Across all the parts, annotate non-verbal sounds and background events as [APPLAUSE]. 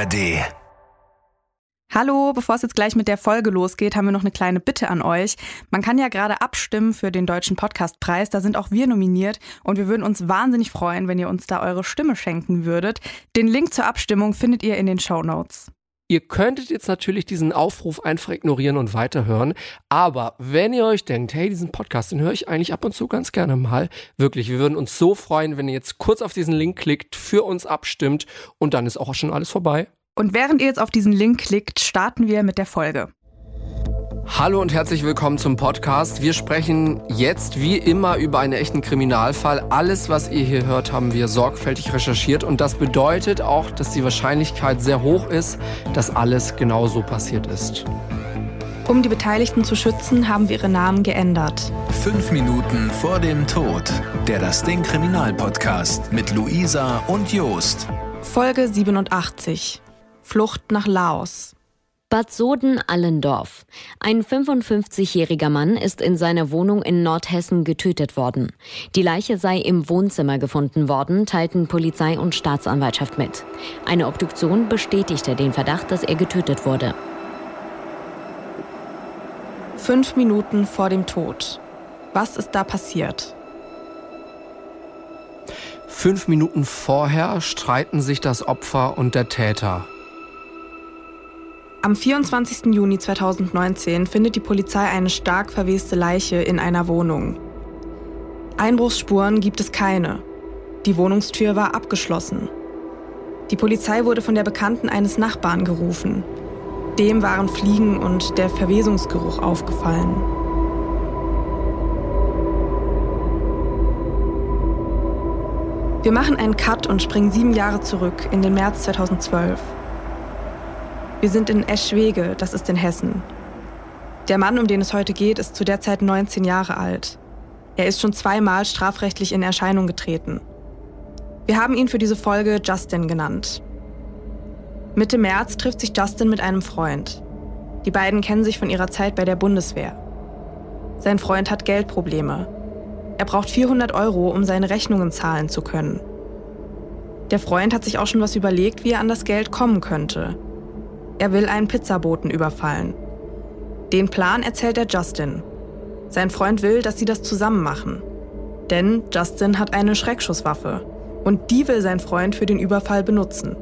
ARD. Hallo, bevor es jetzt gleich mit der Folge losgeht, haben wir noch eine kleine Bitte an euch. Man kann ja gerade abstimmen für den Deutschen Podcastpreis, da sind auch wir nominiert und wir würden uns wahnsinnig freuen, wenn ihr uns da eure Stimme schenken würdet. Den Link zur Abstimmung findet ihr in den Show Notes. Ihr könntet jetzt natürlich diesen Aufruf einfach ignorieren und weiterhören. Aber wenn ihr euch denkt, hey, diesen Podcast, den höre ich eigentlich ab und zu ganz gerne mal. Wirklich, wir würden uns so freuen, wenn ihr jetzt kurz auf diesen Link klickt, für uns abstimmt und dann ist auch schon alles vorbei. Und während ihr jetzt auf diesen Link klickt, starten wir mit der Folge. Hallo und herzlich willkommen zum Podcast. Wir sprechen jetzt wie immer über einen echten Kriminalfall. Alles, was ihr hier hört, haben wir sorgfältig recherchiert und das bedeutet auch, dass die Wahrscheinlichkeit sehr hoch ist, dass alles genau so passiert ist. Um die Beteiligten zu schützen, haben wir ihre Namen geändert. Fünf Minuten vor dem Tod. Der Das Ding Kriminalpodcast mit Luisa und Jost. Folge 87. Flucht nach Laos. Bad Soden-Allendorf. Ein 55-jähriger Mann ist in seiner Wohnung in Nordhessen getötet worden. Die Leiche sei im Wohnzimmer gefunden worden, teilten Polizei und Staatsanwaltschaft mit. Eine Obduktion bestätigte den Verdacht, dass er getötet wurde. Fünf Minuten vor dem Tod. Was ist da passiert? Fünf Minuten vorher streiten sich das Opfer und der Täter. Am 24. Juni 2019 findet die Polizei eine stark verweste Leiche in einer Wohnung. Einbruchsspuren gibt es keine. Die Wohnungstür war abgeschlossen. Die Polizei wurde von der Bekannten eines Nachbarn gerufen. Dem waren Fliegen und der Verwesungsgeruch aufgefallen. Wir machen einen Cut und springen sieben Jahre zurück in den März 2012. Wir sind in Eschwege, das ist in Hessen. Der Mann, um den es heute geht, ist zu der Zeit 19 Jahre alt. Er ist schon zweimal strafrechtlich in Erscheinung getreten. Wir haben ihn für diese Folge Justin genannt. Mitte März trifft sich Justin mit einem Freund. Die beiden kennen sich von ihrer Zeit bei der Bundeswehr. Sein Freund hat Geldprobleme. Er braucht 400 Euro, um seine Rechnungen zahlen zu können. Der Freund hat sich auch schon was überlegt, wie er an das Geld kommen könnte. Er will einen Pizzaboten überfallen. Den Plan erzählt er Justin. Sein Freund will, dass sie das zusammen machen. Denn Justin hat eine Schreckschusswaffe und die will sein Freund für den Überfall benutzen.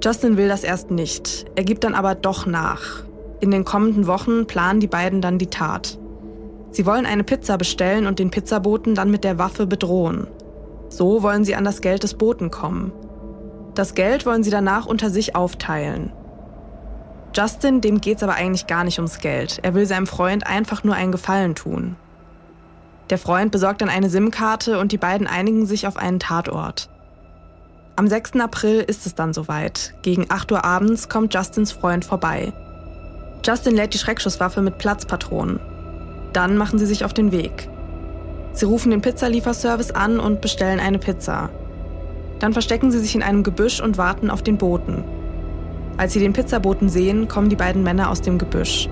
Justin will das erst nicht, er gibt dann aber doch nach. In den kommenden Wochen planen die beiden dann die Tat. Sie wollen eine Pizza bestellen und den Pizzaboten dann mit der Waffe bedrohen. So wollen sie an das Geld des Boten kommen. Das Geld wollen sie danach unter sich aufteilen. Justin, dem geht's aber eigentlich gar nicht ums Geld. Er will seinem Freund einfach nur einen Gefallen tun. Der Freund besorgt dann eine SIM-Karte und die beiden einigen sich auf einen Tatort. Am 6. April ist es dann soweit. Gegen 8 Uhr abends kommt Justins Freund vorbei. Justin lädt die Schreckschusswaffe mit Platzpatronen. Dann machen sie sich auf den Weg. Sie rufen den Pizzalieferservice an und bestellen eine Pizza. Dann verstecken sie sich in einem Gebüsch und warten auf den Boten. Als sie den Pizzaboten sehen, kommen die beiden Männer aus dem Gebüsch.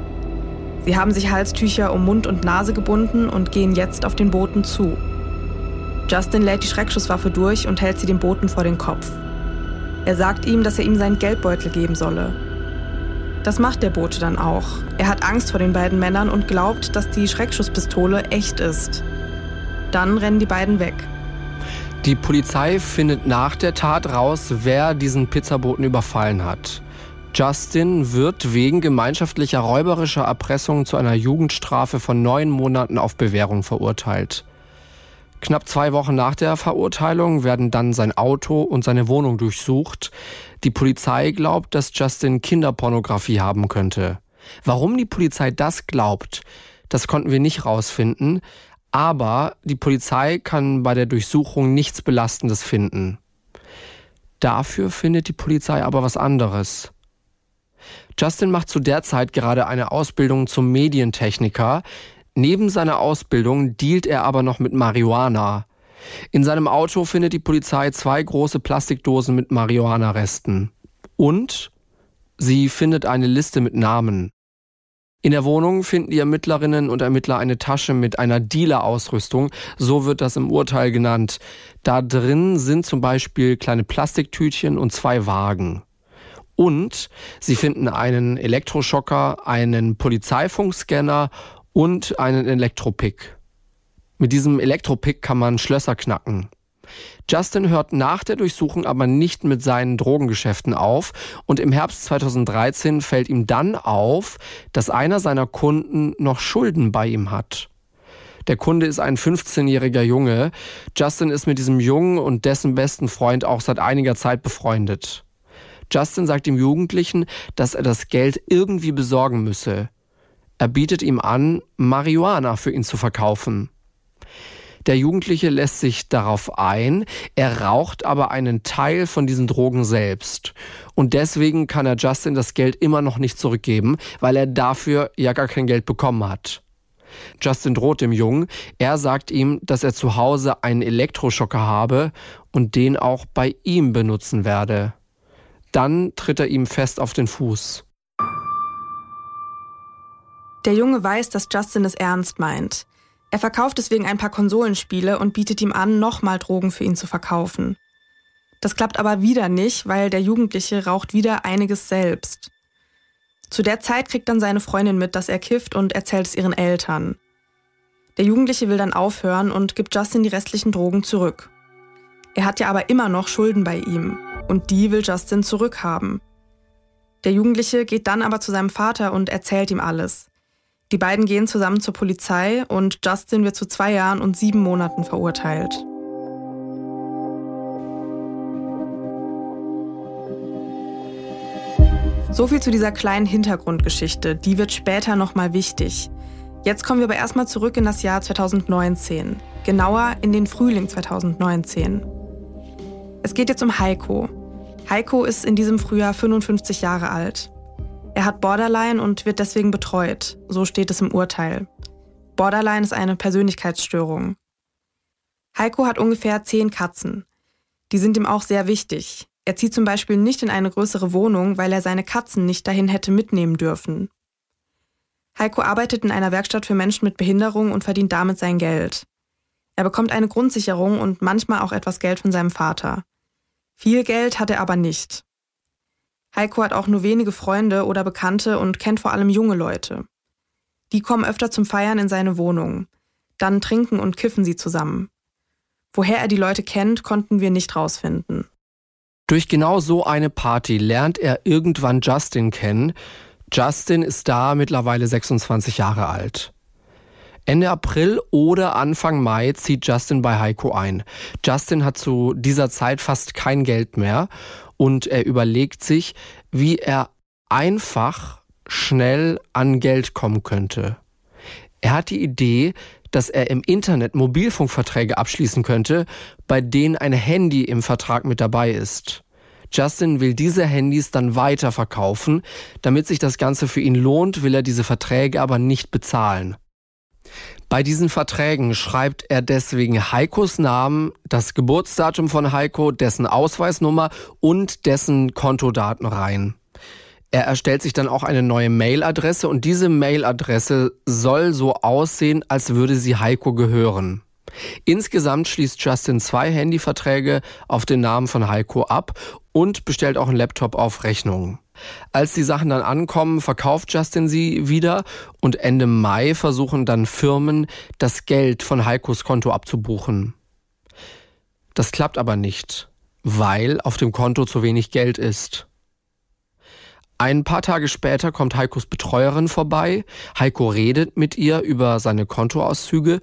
Sie haben sich Halstücher um Mund und Nase gebunden und gehen jetzt auf den Boten zu. Justin lädt die Schreckschusswaffe durch und hält sie dem Boten vor den Kopf. Er sagt ihm, dass er ihm seinen Geldbeutel geben solle. Das macht der Bote dann auch. Er hat Angst vor den beiden Männern und glaubt, dass die Schreckschusspistole echt ist. Dann rennen die beiden weg. Die Polizei findet nach der Tat raus, wer diesen Pizzaboten überfallen hat. Justin wird wegen gemeinschaftlicher räuberischer Erpressung zu einer Jugendstrafe von neun Monaten auf Bewährung verurteilt. Knapp zwei Wochen nach der Verurteilung werden dann sein Auto und seine Wohnung durchsucht. Die Polizei glaubt, dass Justin Kinderpornografie haben könnte. Warum die Polizei das glaubt, das konnten wir nicht rausfinden, aber die Polizei kann bei der Durchsuchung nichts Belastendes finden. Dafür findet die Polizei aber was anderes. Justin macht zu der Zeit gerade eine Ausbildung zum Medientechniker. Neben seiner Ausbildung dealt er aber noch mit Marihuana. In seinem Auto findet die Polizei zwei große Plastikdosen mit Marihuana-Resten. Und sie findet eine Liste mit Namen. In der Wohnung finden die Ermittlerinnen und Ermittler eine Tasche mit einer Dealer-Ausrüstung, so wird das im Urteil genannt. Da drin sind zum Beispiel kleine Plastiktütchen und zwei Wagen. Und sie finden einen Elektroschocker, einen Polizeifunkscanner und einen Elektropick. Mit diesem Elektropick kann man Schlösser knacken. Justin hört nach der Durchsuchung aber nicht mit seinen Drogengeschäften auf und im Herbst 2013 fällt ihm dann auf, dass einer seiner Kunden noch Schulden bei ihm hat. Der Kunde ist ein 15-jähriger Junge. Justin ist mit diesem Jungen und dessen besten Freund auch seit einiger Zeit befreundet. Justin sagt dem Jugendlichen, dass er das Geld irgendwie besorgen müsse. Er bietet ihm an, Marihuana für ihn zu verkaufen. Der Jugendliche lässt sich darauf ein, er raucht aber einen Teil von diesen Drogen selbst. Und deswegen kann er Justin das Geld immer noch nicht zurückgeben, weil er dafür ja gar kein Geld bekommen hat. Justin droht dem Jungen. Er sagt ihm, dass er zu Hause einen Elektroschocker habe und den auch bei ihm benutzen werde. Dann tritt er ihm fest auf den Fuß. Der Junge weiß, dass Justin es ernst meint. Er verkauft deswegen ein paar Konsolenspiele und bietet ihm an, nochmal Drogen für ihn zu verkaufen. Das klappt aber wieder nicht, weil der Jugendliche raucht wieder einiges selbst. Zu der Zeit kriegt dann seine Freundin mit, dass er kifft und erzählt es ihren Eltern. Der Jugendliche will dann aufhören und gibt Justin die restlichen Drogen zurück. Er hat ja aber immer noch Schulden bei ihm und die will Justin zurückhaben. Der Jugendliche geht dann aber zu seinem Vater und erzählt ihm alles. Die beiden gehen zusammen zur Polizei und Justin wird zu zwei Jahren und sieben Monaten verurteilt. So viel zu dieser kleinen Hintergrundgeschichte. Die wird später nochmal wichtig. Jetzt kommen wir aber erstmal zurück in das Jahr 2019. Genauer in den Frühling 2019. Es geht jetzt um Heiko. Heiko ist in diesem Frühjahr 55 Jahre alt. Er hat Borderline und wird deswegen betreut. So steht es im Urteil. Borderline ist eine Persönlichkeitsstörung. Heiko hat ungefähr zehn Katzen. Die sind ihm auch sehr wichtig. Er zieht zum Beispiel nicht in eine größere Wohnung, weil er seine Katzen nicht dahin hätte mitnehmen dürfen. Heiko arbeitet in einer Werkstatt für Menschen mit Behinderung und verdient damit sein Geld. Er bekommt eine Grundsicherung und manchmal auch etwas Geld von seinem Vater. Viel Geld hat er aber nicht. Heiko hat auch nur wenige Freunde oder Bekannte und kennt vor allem junge Leute. Die kommen öfter zum Feiern in seine Wohnung. Dann trinken und kiffen sie zusammen. Woher er die Leute kennt, konnten wir nicht rausfinden. Durch genau so eine Party lernt er irgendwann Justin kennen. Justin ist da mittlerweile 26 Jahre alt. Ende April oder Anfang Mai zieht Justin bei Heiko ein. Justin hat zu dieser Zeit fast kein Geld mehr und er überlegt sich, wie er einfach schnell an Geld kommen könnte. Er hat die Idee, dass er im Internet Mobilfunkverträge abschließen könnte, bei denen ein Handy im Vertrag mit dabei ist. Justin will diese Handys dann weiterverkaufen. Damit sich das Ganze für ihn lohnt, will er diese Verträge aber nicht bezahlen. Bei diesen Verträgen schreibt er deswegen Heikos Namen, das Geburtsdatum von Heiko, dessen Ausweisnummer und dessen Kontodaten rein. Er erstellt sich dann auch eine neue Mailadresse und diese Mailadresse soll so aussehen, als würde sie Heiko gehören. Insgesamt schließt Justin zwei Handyverträge auf den Namen von Heiko ab und bestellt auch einen Laptop auf Rechnung. Als die Sachen dann ankommen, verkauft Justin sie wieder und Ende Mai versuchen dann Firmen, das Geld von Heikos Konto abzubuchen. Das klappt aber nicht, weil auf dem Konto zu wenig Geld ist. Ein paar Tage später kommt Heikos Betreuerin vorbei. Heiko redet mit ihr über seine Kontoauszüge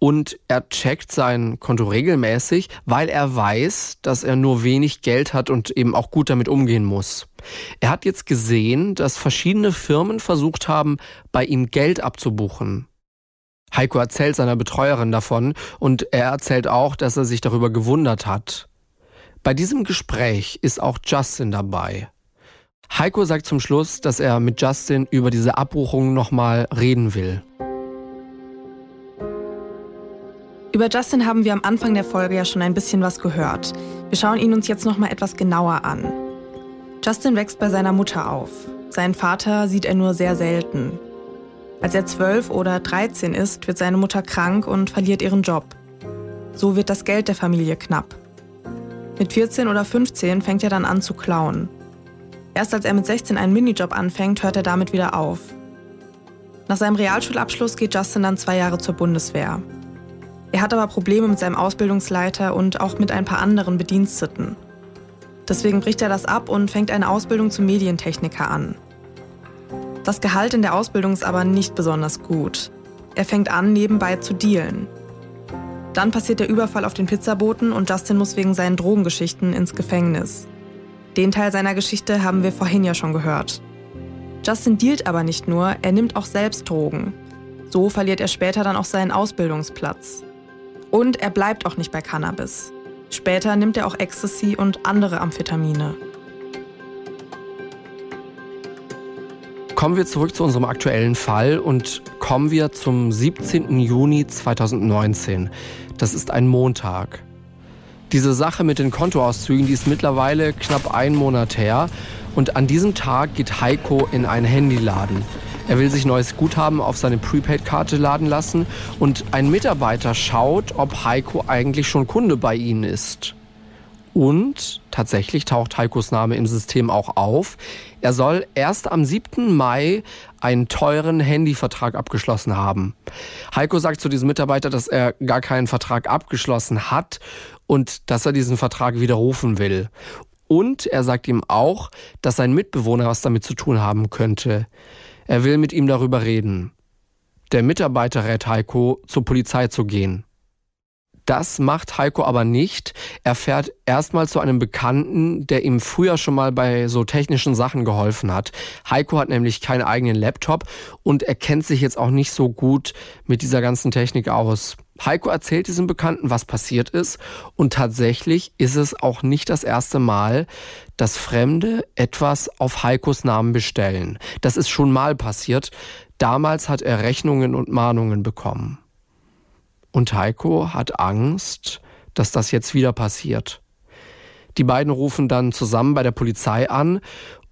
und er checkt sein Konto regelmäßig, weil er weiß, dass er nur wenig Geld hat und eben auch gut damit umgehen muss. Er hat jetzt gesehen, dass verschiedene Firmen versucht haben, bei ihm Geld abzubuchen. Heiko erzählt seiner Betreuerin davon und er erzählt auch, dass er sich darüber gewundert hat. Bei diesem Gespräch ist auch Justin dabei. Heiko sagt zum Schluss, dass er mit Justin über diese Abbuchung nochmal reden will. Über Justin haben wir am Anfang der Folge ja schon ein bisschen was gehört. Wir schauen ihn uns jetzt nochmal etwas genauer an. Justin wächst bei seiner Mutter auf. Seinen Vater sieht er nur sehr selten. Als er zwölf oder dreizehn ist, wird seine Mutter krank und verliert ihren Job. So wird das Geld der Familie knapp. Mit 14 oder 15 fängt er dann an zu klauen. Erst als er mit 16 einen Minijob anfängt, hört er damit wieder auf. Nach seinem Realschulabschluss geht Justin dann zwei Jahre zur Bundeswehr. Er hat aber Probleme mit seinem Ausbildungsleiter und auch mit ein paar anderen Bediensteten. Deswegen bricht er das ab und fängt eine Ausbildung zum Medientechniker an. Das Gehalt in der Ausbildung ist aber nicht besonders gut. Er fängt an, nebenbei zu dealen. Dann passiert der Überfall auf den Pizzaboten und Justin muss wegen seinen Drogengeschichten ins Gefängnis. Den Teil seiner Geschichte haben wir vorhin ja schon gehört. Justin dealt aber nicht nur, er nimmt auch selbst Drogen. So verliert er später dann auch seinen Ausbildungsplatz. Und er bleibt auch nicht bei Cannabis. Später nimmt er auch Ecstasy und andere Amphetamine. Kommen wir zurück zu unserem aktuellen Fall und kommen wir zum 17. Juni 2019. Das ist ein Montag. Diese Sache mit den Kontoauszügen, die ist mittlerweile knapp einen Monat her. Und an diesem Tag geht Heiko in einen Handyladen. Er will sich neues Guthaben auf seine Prepaid-Karte laden lassen und ein Mitarbeiter schaut, ob Heiko eigentlich schon Kunde bei ihnen ist. Und tatsächlich taucht Heikos Name im System auch auf. Er soll erst am 7. Mai einen teuren Handyvertrag abgeschlossen haben. Heiko sagt zu diesem Mitarbeiter, dass er gar keinen Vertrag abgeschlossen hat und dass er diesen Vertrag widerrufen will. Und er sagt ihm auch, dass sein Mitbewohner was damit zu tun haben könnte. Er will mit ihm darüber reden. Der Mitarbeiter rät Heiko, zur Polizei zu gehen. Das macht Heiko aber nicht. Er fährt erstmal zu einem Bekannten, der ihm früher schon mal bei so technischen Sachen geholfen hat. Heiko hat nämlich keinen eigenen Laptop und er kennt sich jetzt auch nicht so gut mit dieser ganzen Technik aus. Heiko erzählt diesem Bekannten, was passiert ist. Und tatsächlich ist es auch nicht das erste Mal, dass Fremde etwas auf Heikos Namen bestellen. Das ist schon mal passiert. Damals hat er Rechnungen und Mahnungen bekommen. Und Heiko hat Angst, dass das jetzt wieder passiert. Die beiden rufen dann zusammen bei der Polizei an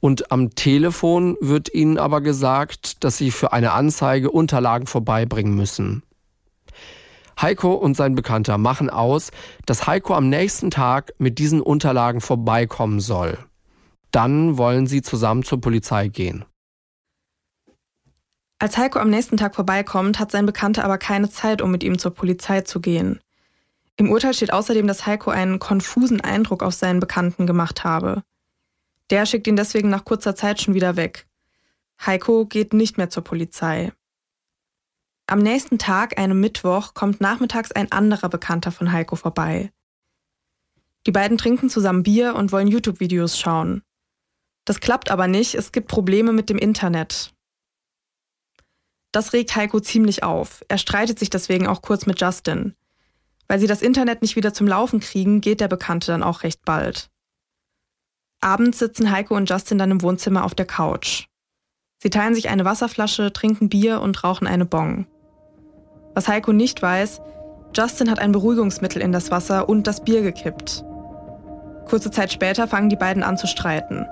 und am Telefon wird ihnen aber gesagt, dass sie für eine Anzeige Unterlagen vorbeibringen müssen. Heiko und sein Bekannter machen aus, dass Heiko am nächsten Tag mit diesen Unterlagen vorbeikommen soll. Dann wollen sie zusammen zur Polizei gehen. Als Heiko am nächsten Tag vorbeikommt, hat sein Bekannter aber keine Zeit, um mit ihm zur Polizei zu gehen. Im Urteil steht außerdem, dass Heiko einen konfusen Eindruck auf seinen Bekannten gemacht habe. Der schickt ihn deswegen nach kurzer Zeit schon wieder weg. Heiko geht nicht mehr zur Polizei. Am nächsten Tag, einem Mittwoch, kommt nachmittags ein anderer Bekannter von Heiko vorbei. Die beiden trinken zusammen Bier und wollen YouTube-Videos schauen. Das klappt aber nicht, es gibt Probleme mit dem Internet. Das regt Heiko ziemlich auf. Er streitet sich deswegen auch kurz mit Justin. Weil sie das Internet nicht wieder zum Laufen kriegen, geht der Bekannte dann auch recht bald. Abends sitzen Heiko und Justin dann im Wohnzimmer auf der Couch. Sie teilen sich eine Wasserflasche, trinken Bier und rauchen eine Bong. Was Heiko nicht weiß, Justin hat ein Beruhigungsmittel in das Wasser und das Bier gekippt. Kurze Zeit später fangen die beiden an zu streiten.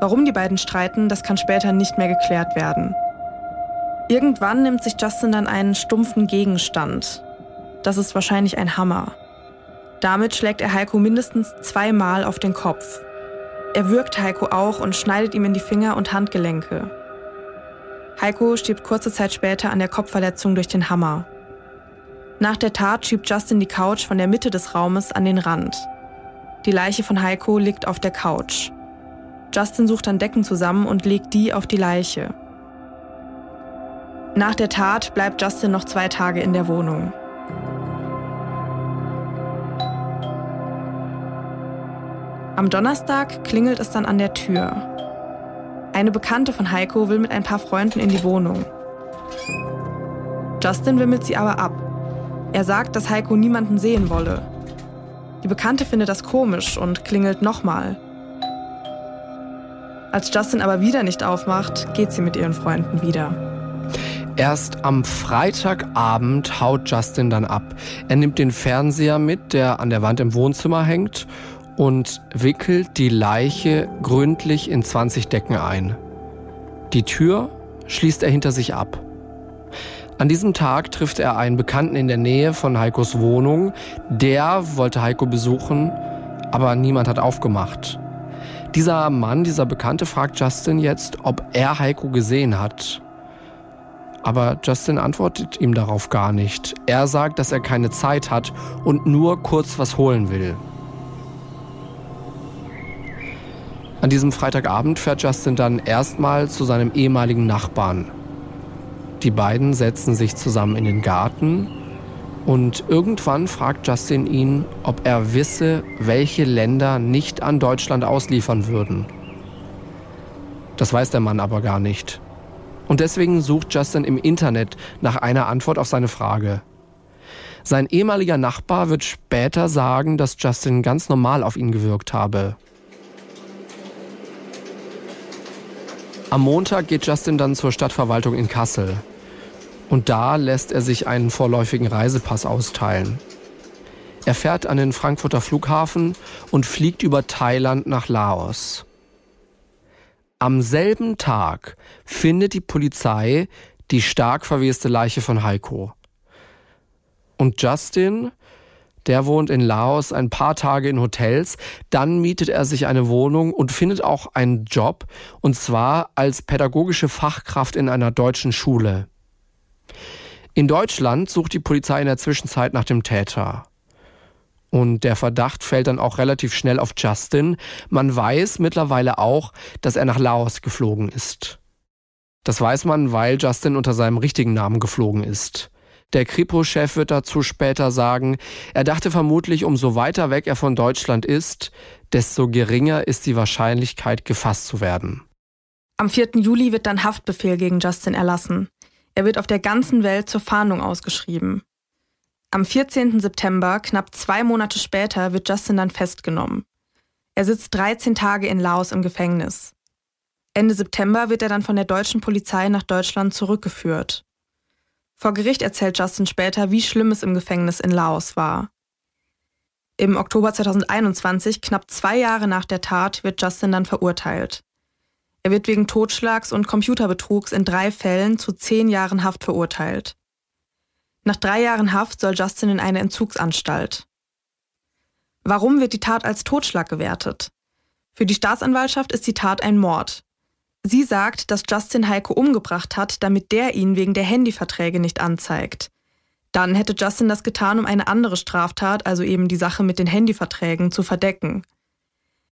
Warum die beiden streiten, das kann später nicht mehr geklärt werden. Irgendwann nimmt sich Justin dann einen stumpfen Gegenstand. Das ist wahrscheinlich ein Hammer. Damit schlägt er Heiko mindestens zweimal auf den Kopf. Er würgt Heiko auch und schneidet ihm in die Finger und Handgelenke. Heiko stirbt kurze Zeit später an der Kopfverletzung durch den Hammer. Nach der Tat schiebt Justin die Couch von der Mitte des Raumes an den Rand. Die Leiche von Heiko liegt auf der Couch. Justin sucht dann Decken zusammen und legt die auf die Leiche. Nach der Tat bleibt Justin noch zwei Tage in der Wohnung. Am Donnerstag klingelt es dann an der Tür. Eine Bekannte von Heiko will mit ein paar Freunden in die Wohnung. Justin wimmelt sie aber ab. Er sagt, dass Heiko niemanden sehen wolle. Die Bekannte findet das komisch und klingelt nochmal. Als Justin aber wieder nicht aufmacht, geht sie mit ihren Freunden wieder. Erst am Freitagabend haut Justin dann ab. Er nimmt den Fernseher mit, der an der Wand im Wohnzimmer hängt, und wickelt die Leiche gründlich in 20 Decken ein. Die Tür schließt er hinter sich ab. An diesem Tag trifft er einen Bekannten in der Nähe von Heikos Wohnung. Der wollte Heiko besuchen, aber niemand hat aufgemacht. Dieser Mann, dieser Bekannte, fragt Justin jetzt, ob er Heiko gesehen hat. Aber Justin antwortet ihm darauf gar nicht. Er sagt, dass er keine Zeit hat und nur kurz was holen will. An diesem Freitagabend fährt Justin dann erstmal zu seinem ehemaligen Nachbarn. Die beiden setzen sich zusammen in den Garten und irgendwann fragt Justin ihn, ob er wisse, welche Länder nicht an Deutschland ausliefern würden. Das weiß der Mann aber gar nicht. Und deswegen sucht Justin im Internet nach einer Antwort auf seine Frage. Sein ehemaliger Nachbar wird später sagen, dass Justin ganz normal auf ihn gewirkt habe. Am Montag geht Justin dann zur Stadtverwaltung in Kassel. Und da lässt er sich einen vorläufigen Reisepass austeilen. Er fährt an den Frankfurter Flughafen und fliegt über Thailand nach Laos. Am selben Tag findet die Polizei die stark verweste Leiche von Heiko. Und Justin der wohnt in Laos ein paar Tage in Hotels. Dann mietet er sich eine Wohnung und findet auch einen Job, und zwar als pädagogische Fachkraft in einer deutschen Schule. In Deutschland sucht die Polizei in der Zwischenzeit nach dem Täter. Und der Verdacht fällt dann auch relativ schnell auf Justin. Man weiß mittlerweile auch, dass er nach Laos geflogen ist. Das weiß man, weil Justin unter seinem richtigen Namen geflogen ist. Der Kripo-Chef wird dazu später sagen, er dachte vermutlich, umso weiter weg er von Deutschland ist, desto geringer ist die Wahrscheinlichkeit, gefasst zu werden. Am 4. Juli wird dann Haftbefehl gegen Justin erlassen. Er wird auf der ganzen Welt zur Fahndung ausgeschrieben. Am 14. September, knapp zwei Monate später, wird Justin dann festgenommen. Er sitzt 13 Tage in Laos im Gefängnis. Ende September wird er dann von der deutschen Polizei nach Deutschland zurückgeführt. Vor Gericht erzählt Justin später, wie schlimm es im Gefängnis in Laos war. Im Oktober 2021, knapp zwei Jahre nach der Tat, wird Justin dann verurteilt. Er wird wegen Totschlags und Computerbetrugs in drei Fällen zu zehn Jahren Haft verurteilt. Nach drei Jahren Haft soll Justin in eine Entzugsanstalt. Warum wird die Tat als Totschlag gewertet? Für die Staatsanwaltschaft ist die Tat ein Mord. Sie sagt, dass Justin Heiko umgebracht hat, damit der ihn wegen der Handyverträge nicht anzeigt. Dann hätte Justin das getan, um eine andere Straftat, also eben die Sache mit den Handyverträgen, zu verdecken.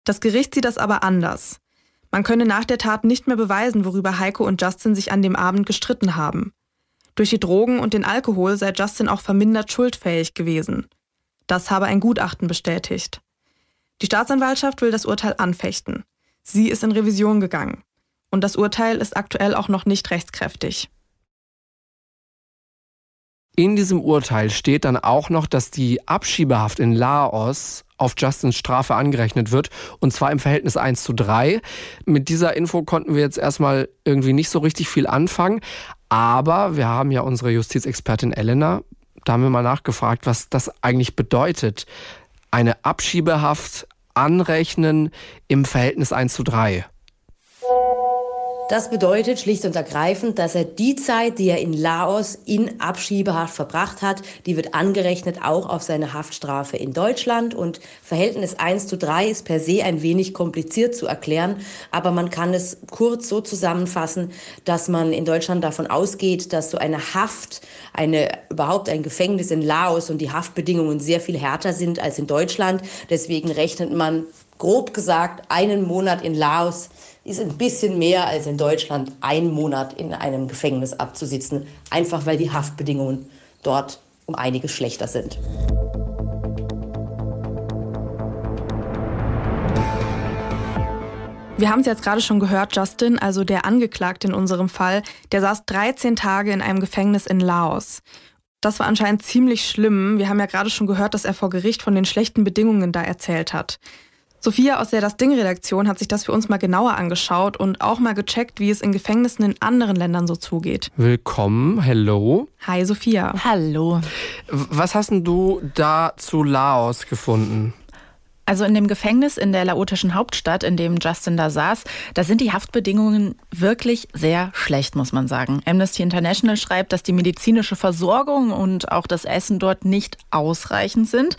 Das Gericht sieht das aber anders. Man könne nach der Tat nicht mehr beweisen, worüber Heiko und Justin sich an dem Abend gestritten haben. Durch die Drogen und den Alkohol sei Justin auch vermindert schuldfähig gewesen. Das habe ein Gutachten bestätigt. Die Staatsanwaltschaft will das Urteil anfechten. Sie ist in Revision gegangen und das Urteil ist aktuell auch noch nicht rechtskräftig. In diesem Urteil steht dann auch noch, dass die Abschiebehaft in Laos auf Justins Strafe angerechnet wird, und zwar im Verhältnis 1 zu 3. Mit dieser Info konnten wir jetzt erstmal irgendwie nicht so richtig viel anfangen, aber wir haben ja unsere Justizexpertin Elena, da haben wir mal nachgefragt, was das eigentlich bedeutet. Eine Abschiebehaft anrechnen im Verhältnis 1 zu 3. Das bedeutet schlicht und ergreifend, dass er die Zeit, die er in Laos in Abschiebehaft verbracht hat, die wird angerechnet auch auf seine Haftstrafe in Deutschland. Und Verhältnis 1 zu 3 ist per se ein wenig kompliziert zu erklären, aber man kann es kurz so zusammenfassen, dass man in Deutschland davon ausgeht, dass so eine Haft, eine, überhaupt ein Gefängnis in Laos und die Haftbedingungen sehr viel härter sind als in Deutschland. Deswegen rechnet man grob gesagt einen Monat in Laos ist ein bisschen mehr als in Deutschland einen Monat in einem Gefängnis abzusitzen, einfach weil die Haftbedingungen dort um einiges schlechter sind. Wir haben es jetzt gerade schon gehört, Justin, also der Angeklagte in unserem Fall, der saß 13 Tage in einem Gefängnis in Laos. Das war anscheinend ziemlich schlimm. Wir haben ja gerade schon gehört, dass er vor Gericht von den schlechten Bedingungen da erzählt hat. Sophia aus der Das Ding-Redaktion hat sich das für uns mal genauer angeschaut und auch mal gecheckt, wie es in Gefängnissen in anderen Ländern so zugeht. Willkommen, hello. Hi Sophia. Hallo. Was hast denn du da zu Laos gefunden? Also in dem Gefängnis in der laotischen Hauptstadt, in dem Justin da saß, da sind die Haftbedingungen wirklich sehr schlecht, muss man sagen. Amnesty International schreibt, dass die medizinische Versorgung und auch das Essen dort nicht ausreichend sind.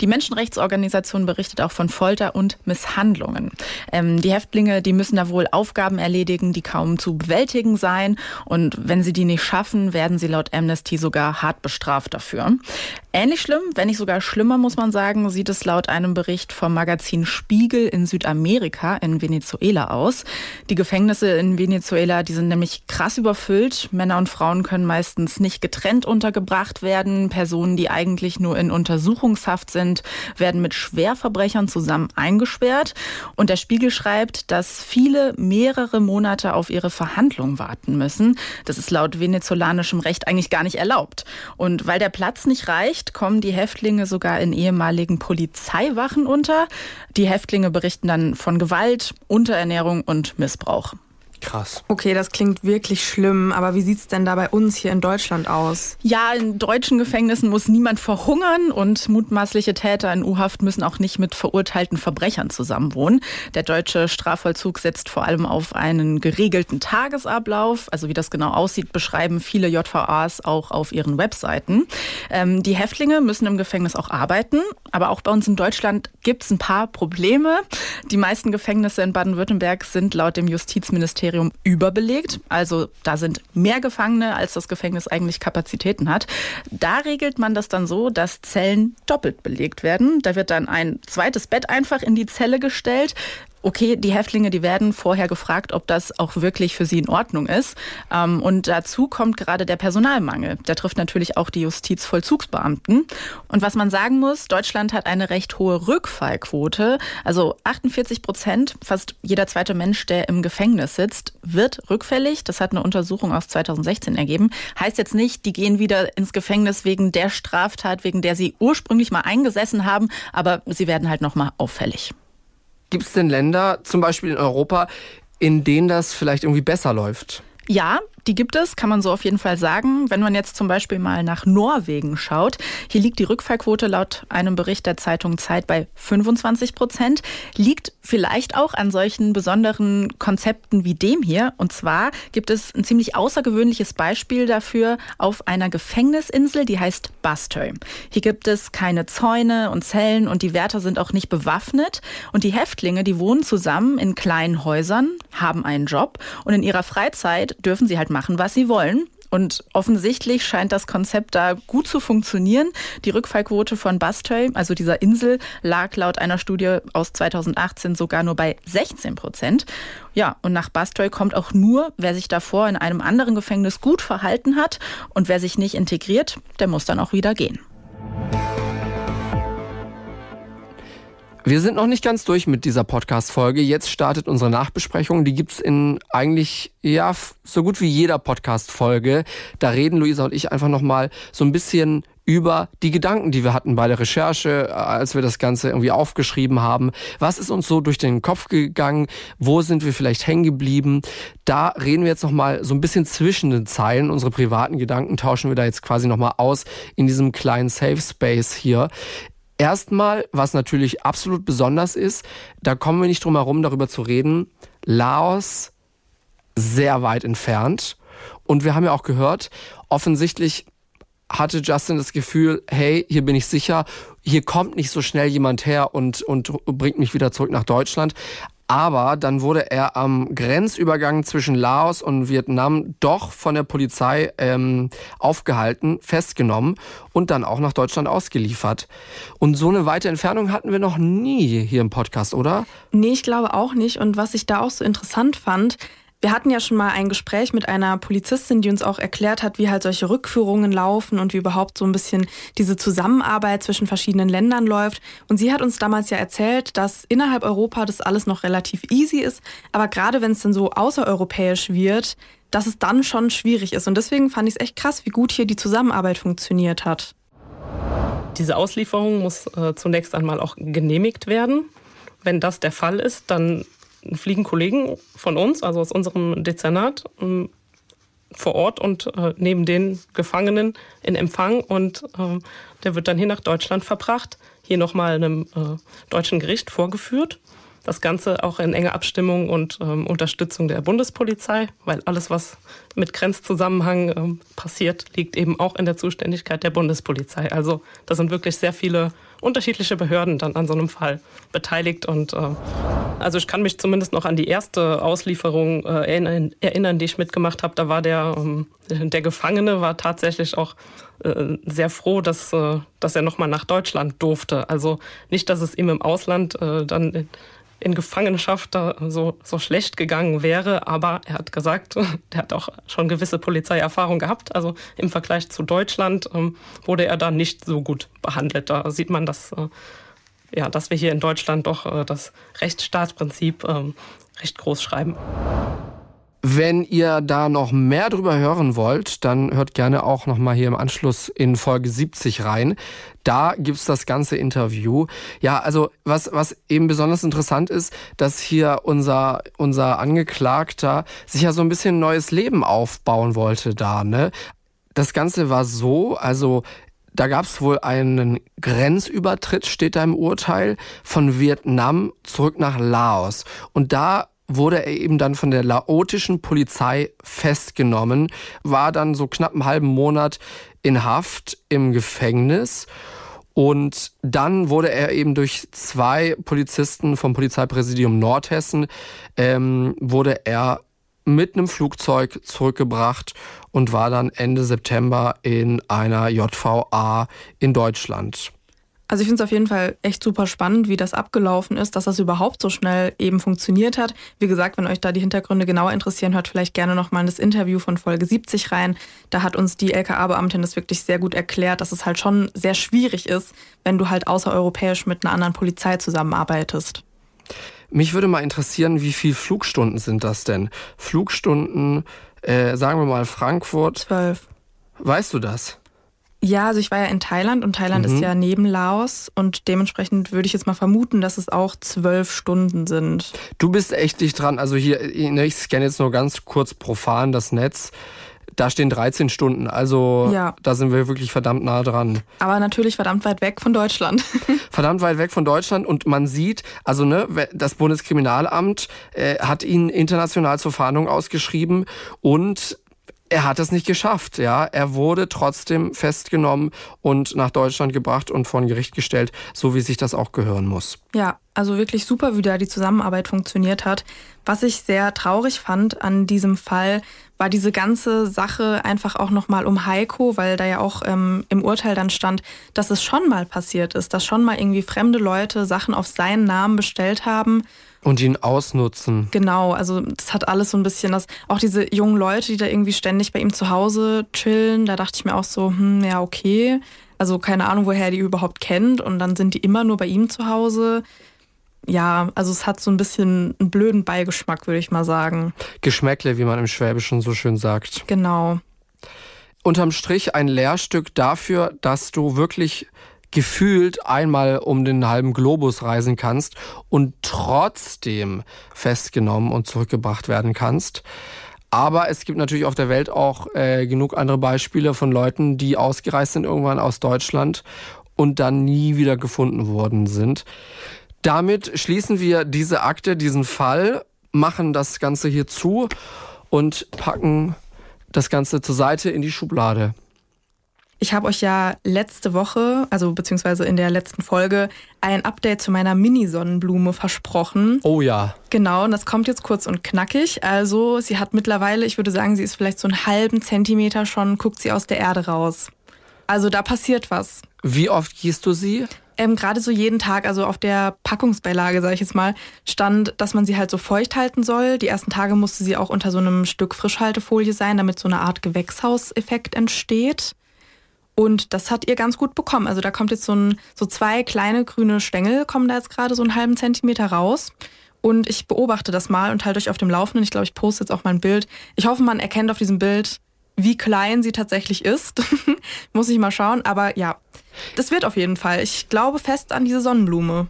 Die Menschenrechtsorganisation berichtet auch von Folter und Misshandlungen. Ähm, die Häftlinge, die müssen da wohl Aufgaben erledigen, die kaum zu bewältigen seien. Und wenn sie die nicht schaffen, werden sie laut Amnesty sogar hart bestraft dafür. Ähnlich schlimm, wenn nicht sogar schlimmer, muss man sagen, sieht es laut einem Bericht vom Magazin Spiegel in Südamerika in Venezuela aus. Die Gefängnisse in Venezuela, die sind nämlich krass überfüllt. Männer und Frauen können meistens nicht getrennt untergebracht werden. Personen, die eigentlich nur in Untersuchungshaft sind, werden mit Schwerverbrechern zusammen eingesperrt. Und der Spiegel schreibt, dass viele mehrere Monate auf ihre Verhandlung warten müssen. Das ist laut venezolanischem Recht eigentlich gar nicht erlaubt. Und weil der Platz nicht reicht, Gericht kommen die Häftlinge sogar in ehemaligen Polizeiwachen unter. Die Häftlinge berichten dann von Gewalt, Unterernährung und Missbrauch. Krass. Okay, das klingt wirklich schlimm, aber wie sieht es denn da bei uns hier in Deutschland aus? Ja, in deutschen Gefängnissen muss niemand verhungern und mutmaßliche Täter in U-Haft müssen auch nicht mit verurteilten Verbrechern zusammenwohnen. Der deutsche Strafvollzug setzt vor allem auf einen geregelten Tagesablauf. Also wie das genau aussieht, beschreiben viele JVAs auch auf ihren Webseiten. Ähm, die Häftlinge müssen im Gefängnis auch arbeiten, aber auch bei uns in Deutschland gibt es ein paar Probleme. Die meisten Gefängnisse in Baden-Württemberg sind laut dem Justizministerium Ministerium überbelegt. Also da sind mehr Gefangene, als das Gefängnis eigentlich Kapazitäten hat. Da regelt man das dann so, dass Zellen doppelt belegt werden. Da wird dann ein zweites Bett einfach in die Zelle gestellt okay, die Häftlinge, die werden vorher gefragt, ob das auch wirklich für sie in Ordnung ist. Ähm, und dazu kommt gerade der Personalmangel. Der trifft natürlich auch die Justizvollzugsbeamten. Und was man sagen muss, Deutschland hat eine recht hohe Rückfallquote. Also 48 Prozent, fast jeder zweite Mensch, der im Gefängnis sitzt, wird rückfällig. Das hat eine Untersuchung aus 2016 ergeben. Heißt jetzt nicht, die gehen wieder ins Gefängnis wegen der Straftat, wegen der sie ursprünglich mal eingesessen haben, aber sie werden halt nochmal auffällig. Gibt es denn Länder, zum Beispiel in Europa, in denen das vielleicht irgendwie besser läuft? Ja, die gibt es, kann man so auf jeden Fall sagen. Wenn man jetzt zum Beispiel mal nach Norwegen schaut, hier liegt die Rückfallquote laut einem Bericht der Zeitung Zeit bei 25 Prozent. Liegt vielleicht auch an solchen besonderen Konzepten wie dem hier. Und zwar gibt es ein ziemlich außergewöhnliches Beispiel dafür auf einer Gefängnisinsel, die heißt Bastøy. Hier gibt es keine Zäune und Zellen und die Wärter sind auch nicht bewaffnet. Und die Häftlinge, die wohnen zusammen in kleinen Häusern, haben einen Job und in ihrer Freizeit dürfen sie halt machen, was sie wollen. Und offensichtlich scheint das Konzept da gut zu funktionieren. Die Rückfallquote von Bastøy, also dieser Insel, lag laut einer Studie aus 2018 sogar nur bei 16 Prozent. Ja, und nach Bastøy kommt auch nur, wer sich davor in einem anderen Gefängnis gut verhalten hat. Und wer sich nicht integriert, der muss dann auch wieder gehen. Wir sind noch nicht ganz durch mit dieser Podcast-Folge. Jetzt startet unsere Nachbesprechung. Die gibt's in eigentlich, ja, so gut wie jeder Podcast-Folge. Da reden Luisa und ich einfach nochmal so ein bisschen über die Gedanken, die wir hatten bei der Recherche, als wir das Ganze irgendwie aufgeschrieben haben. Was ist uns so durch den Kopf gegangen? Wo sind wir vielleicht hängen geblieben? Da reden wir jetzt nochmal so ein bisschen zwischen den Zeilen. Unsere privaten Gedanken tauschen wir da jetzt quasi nochmal aus in diesem kleinen Safe Space hier. Erstmal, was natürlich absolut besonders ist, da kommen wir nicht drum herum, darüber zu reden, Laos sehr weit entfernt. Und wir haben ja auch gehört, offensichtlich hatte Justin das Gefühl, hey, hier bin ich sicher, hier kommt nicht so schnell jemand her und, und bringt mich wieder zurück nach Deutschland. Aber dann wurde er am Grenzübergang zwischen Laos und Vietnam doch von der Polizei ähm, aufgehalten, festgenommen und dann auch nach Deutschland ausgeliefert. Und so eine weite Entfernung hatten wir noch nie hier im Podcast, oder? Nee, ich glaube auch nicht. Und was ich da auch so interessant fand, wir hatten ja schon mal ein Gespräch mit einer Polizistin, die uns auch erklärt hat, wie halt solche Rückführungen laufen und wie überhaupt so ein bisschen diese Zusammenarbeit zwischen verschiedenen Ländern läuft. Und sie hat uns damals ja erzählt, dass innerhalb Europa das alles noch relativ easy ist, aber gerade wenn es dann so außereuropäisch wird, dass es dann schon schwierig ist. Und deswegen fand ich es echt krass, wie gut hier die Zusammenarbeit funktioniert hat. Diese Auslieferung muss äh, zunächst einmal auch genehmigt werden. Wenn das der Fall ist, dann fliegen Kollegen von uns, also aus unserem Dezernat, ähm, vor Ort und äh, nehmen den Gefangenen in Empfang und äh, der wird dann hier nach Deutschland verbracht. hier nochmal einem äh, deutschen Gericht vorgeführt. Das Ganze auch in enger Abstimmung und ähm, Unterstützung der Bundespolizei, weil alles, was mit Grenzzusammenhang ähm, passiert, liegt eben auch in der Zuständigkeit der Bundespolizei. Also da sind wirklich sehr viele unterschiedliche Behörden dann an so einem Fall beteiligt. Und äh, also ich kann mich zumindest noch an die erste Auslieferung äh, erinnern, erinnern, die ich mitgemacht habe. Da war der, ähm, der Gefangene war tatsächlich auch äh, sehr froh, dass, äh, dass er nochmal nach Deutschland durfte. Also nicht, dass es ihm im Ausland äh, dann in Gefangenschaft so, so schlecht gegangen wäre. Aber er hat gesagt, [LAUGHS] er hat auch schon gewisse Polizeierfahrung gehabt. Also im Vergleich zu Deutschland ähm, wurde er da nicht so gut behandelt. Da sieht man, dass, äh, ja, dass wir hier in Deutschland doch äh, das Rechtsstaatsprinzip ähm, recht groß schreiben. Wenn ihr da noch mehr drüber hören wollt, dann hört gerne auch noch mal hier im Anschluss in Folge 70 rein. Da gibt's das ganze Interview. Ja, also was, was eben besonders interessant ist, dass hier unser, unser Angeklagter sich ja so ein bisschen neues Leben aufbauen wollte da. Ne? Das Ganze war so, also da gab es wohl einen Grenzübertritt, steht da im Urteil, von Vietnam zurück nach Laos. Und da wurde er eben dann von der laotischen Polizei festgenommen, war dann so knapp einen halben Monat in Haft im Gefängnis. Und dann wurde er eben durch zwei Polizisten vom Polizeipräsidium Nordhessen, ähm, wurde er mit einem Flugzeug zurückgebracht und war dann Ende September in einer JVA in Deutschland. Also ich finde es auf jeden Fall echt super spannend, wie das abgelaufen ist, dass das überhaupt so schnell eben funktioniert hat. Wie gesagt, wenn euch da die Hintergründe genauer interessieren, hört vielleicht gerne nochmal in das Interview von Folge 70 rein. Da hat uns die LKA-Beamtin das wirklich sehr gut erklärt, dass es halt schon sehr schwierig ist, wenn du halt außereuropäisch mit einer anderen Polizei zusammenarbeitest. Mich würde mal interessieren, wie viele Flugstunden sind das denn? Flugstunden, äh, sagen wir mal Frankfurt. Zwölf. Weißt du das? Ja, also ich war ja in Thailand und Thailand mhm. ist ja neben Laos und dementsprechend würde ich jetzt mal vermuten, dass es auch zwölf Stunden sind. Du bist echt dicht dran. Also hier, ne, ich scanne jetzt nur ganz kurz profan das Netz. Da stehen 13 Stunden, also ja. da sind wir wirklich verdammt nah dran. Aber natürlich verdammt weit weg von Deutschland. [LAUGHS] verdammt weit weg von Deutschland und man sieht, also ne, das Bundeskriminalamt äh, hat ihn international zur Fahndung ausgeschrieben und er hat es nicht geschafft, ja. Er wurde trotzdem festgenommen und nach Deutschland gebracht und vor Gericht gestellt, so wie sich das auch gehören muss. Ja, also wirklich super, wie da die Zusammenarbeit funktioniert hat. Was ich sehr traurig fand an diesem Fall, war diese ganze Sache einfach auch nochmal um Heiko, weil da ja auch ähm, im Urteil dann stand, dass es schon mal passiert ist, dass schon mal irgendwie fremde Leute Sachen auf seinen Namen bestellt haben und ihn ausnutzen. Genau, also das hat alles so ein bisschen das, auch diese jungen Leute, die da irgendwie ständig bei ihm zu Hause chillen, da dachte ich mir auch so, hm, ja, okay. Also keine Ahnung, woher er die überhaupt kennt und dann sind die immer nur bei ihm zu Hause. Ja, also es hat so ein bisschen einen blöden Beigeschmack, würde ich mal sagen. Geschmäckle, wie man im Schwäbischen so schön sagt. Genau. Unterm Strich ein Lehrstück dafür, dass du wirklich gefühlt einmal um den halben Globus reisen kannst und trotzdem festgenommen und zurückgebracht werden kannst. Aber es gibt natürlich auf der Welt auch äh, genug andere Beispiele von Leuten, die ausgereist sind irgendwann aus Deutschland und dann nie wieder gefunden worden sind. Damit schließen wir diese Akte, diesen Fall, machen das Ganze hier zu und packen das Ganze zur Seite in die Schublade. Ich habe euch ja letzte Woche, also beziehungsweise in der letzten Folge, ein Update zu meiner Mini-Sonnenblume versprochen. Oh ja. Genau, und das kommt jetzt kurz und knackig. Also sie hat mittlerweile, ich würde sagen, sie ist vielleicht so einen halben Zentimeter schon, guckt sie aus der Erde raus. Also da passiert was. Wie oft gehst du sie? Ähm, Gerade so jeden Tag, also auf der Packungsbeilage, sage ich jetzt mal, stand, dass man sie halt so feucht halten soll. Die ersten Tage musste sie auch unter so einem Stück Frischhaltefolie sein, damit so eine Art Gewächshauseffekt entsteht. Und das hat ihr ganz gut bekommen. Also da kommt jetzt so, ein, so zwei kleine grüne Stängel, kommen da jetzt gerade so einen halben Zentimeter raus. Und ich beobachte das mal und halte euch auf dem Laufenden. Ich glaube, ich poste jetzt auch mal ein Bild. Ich hoffe, man erkennt auf diesem Bild, wie klein sie tatsächlich ist. [LAUGHS] Muss ich mal schauen. Aber ja, das wird auf jeden Fall. Ich glaube fest an diese Sonnenblume.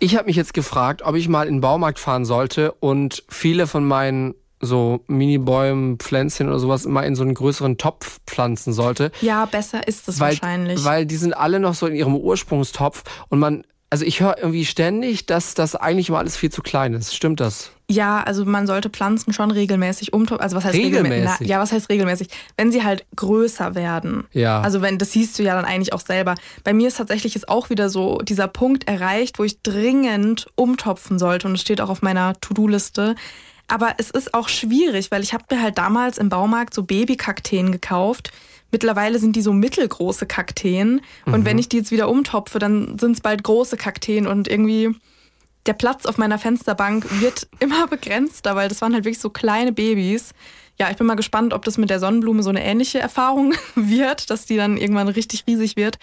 Ich habe mich jetzt gefragt, ob ich mal in den Baumarkt fahren sollte und viele von meinen so Minibäumen, Pflänzchen oder sowas immer in so einen größeren Topf pflanzen sollte. Ja, besser ist es wahrscheinlich. Weil die sind alle noch so in ihrem Ursprungstopf und man, also ich höre irgendwie ständig, dass das eigentlich immer alles viel zu klein ist. Stimmt das? Ja, also man sollte Pflanzen schon regelmäßig umtopfen. Also was heißt regelmäßig? regelmäßig? ja, was heißt regelmäßig? Wenn sie halt größer werden. Ja. Also wenn, das siehst du ja dann eigentlich auch selber. Bei mir ist tatsächlich ist auch wieder so dieser Punkt erreicht, wo ich dringend umtopfen sollte und es steht auch auf meiner To-Do-Liste. Aber es ist auch schwierig, weil ich habe mir halt damals im Baumarkt so Babykakteen gekauft. Mittlerweile sind die so mittelgroße Kakteen. Und Mhm. wenn ich die jetzt wieder umtopfe, dann sind es bald große Kakteen und irgendwie der Platz auf meiner Fensterbank wird [LAUGHS] immer begrenzter, weil das waren halt wirklich so kleine Babys. Ja, ich bin mal gespannt, ob das mit der Sonnenblume so eine ähnliche Erfahrung [LAUGHS] wird, dass die dann irgendwann richtig riesig wird.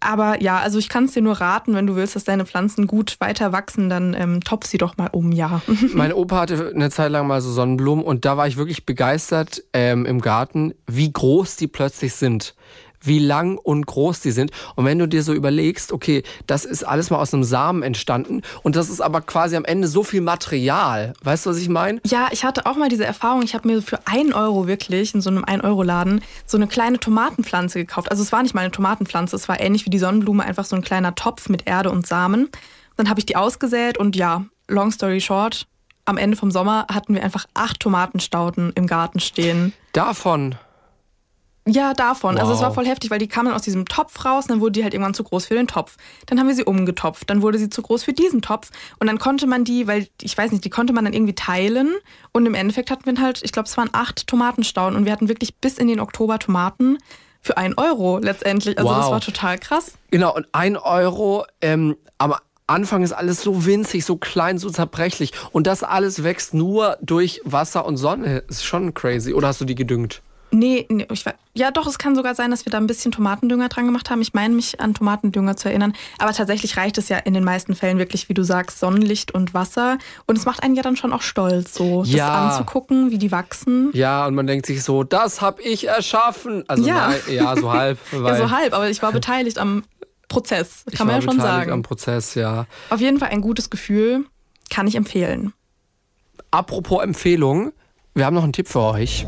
Aber ja, also ich kann es dir nur raten, wenn du willst, dass deine Pflanzen gut weiter wachsen, dann ähm, topf sie doch mal um, ja. [LAUGHS] Mein Opa hatte eine Zeit lang mal so Sonnenblumen und da war ich wirklich begeistert ähm, im Garten, wie groß die plötzlich sind. Wie lang und groß die sind. Und wenn du dir so überlegst, okay, das ist alles mal aus einem Samen entstanden und das ist aber quasi am Ende so viel Material. Weißt du, was ich meine? Ja, ich hatte auch mal diese Erfahrung. Ich habe mir für einen Euro wirklich in so einem 1-Euro-Laden so eine kleine Tomatenpflanze gekauft. Also es war nicht mal eine Tomatenpflanze, es war ähnlich wie die Sonnenblume, einfach so ein kleiner Topf mit Erde und Samen. Dann habe ich die ausgesät und ja, long story short, am Ende vom Sommer hatten wir einfach acht Tomatenstauden im Garten stehen. Davon. Ja, davon. Also es Wow. war voll heftig, weil die kamen aus diesem Topf raus und dann wurde die halt irgendwann zu groß für den Topf. Dann haben wir sie umgetopft, dann wurde sie zu groß für diesen Topf und dann konnte man die, weil ich weiß nicht, die konnte man dann irgendwie teilen und im Endeffekt hatten wir halt, ich glaube, es waren acht Tomatenstauden und wir hatten wirklich bis in den Oktober Tomaten für ein Euro letztendlich. Also das Wow. war total krass. Genau, und ein Euro, ähm, am Anfang ist alles so winzig, so klein, so zerbrechlich. Und das alles wächst nur durch Wasser und Sonne. Ist schon crazy. Oder hast du die gedüngt? Nee, nee ich, war- ja doch, es kann sogar sein, dass wir da ein bisschen Tomatendünger dran gemacht haben. Ich meine mich an Tomatendünger zu erinnern. Aber tatsächlich reicht es ja in den meisten Fällen wirklich, wie du sagst, Sonnenlicht und Wasser. Und es macht einen ja dann schon auch stolz, so Ja. das anzugucken, wie die wachsen. Ja, und man denkt sich so, das hab ich erschaffen. Also Ja. nein, ja, so halb. [LAUGHS] Ja, so halb, aber ich war beteiligt am Prozess, ich kann man war ja schon beteiligt sagen. am Prozess, ja. Auf jeden Fall ein gutes Gefühl, kann ich empfehlen. Apropos Empfehlung, wir haben noch einen Tipp für euch.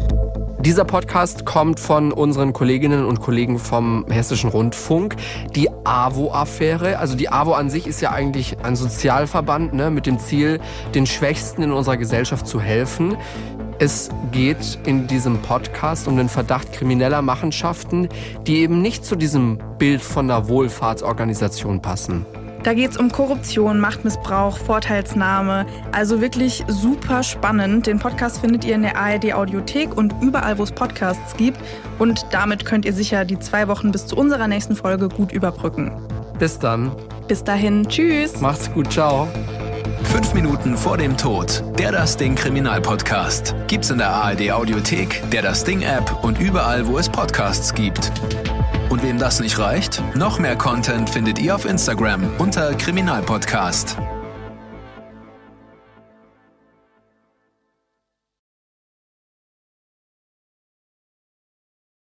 Dieser Podcast kommt von unseren Kolleginnen und Kollegen vom Hessischen Rundfunk. Die AWO-Affäre, also die AWO an sich ist ja eigentlich ein Sozialverband ne, mit dem Ziel, den Schwächsten in unserer Gesellschaft zu helfen. Es geht in diesem Podcast um den Verdacht krimineller Machenschaften, die eben nicht zu diesem Bild von einer Wohlfahrtsorganisation passen. Da geht es um Korruption, Machtmissbrauch, Vorteilsnahme. Also wirklich super spannend. Den Podcast findet ihr in der ARD Audiothek und überall, wo es Podcasts gibt. Und damit könnt ihr sicher die zwei Wochen bis zu unserer nächsten Folge gut überbrücken. Bis dann. Bis dahin, tschüss. Macht's gut. Ciao. Fünf Minuten vor dem Tod. Der Das Ding Kriminalpodcast. Gibt's in der ARD Audiothek, der Das Ding App und überall, wo es Podcasts gibt. Und wem das nicht reicht? Noch mehr Content findet ihr auf Instagram unter Kriminalpodcast.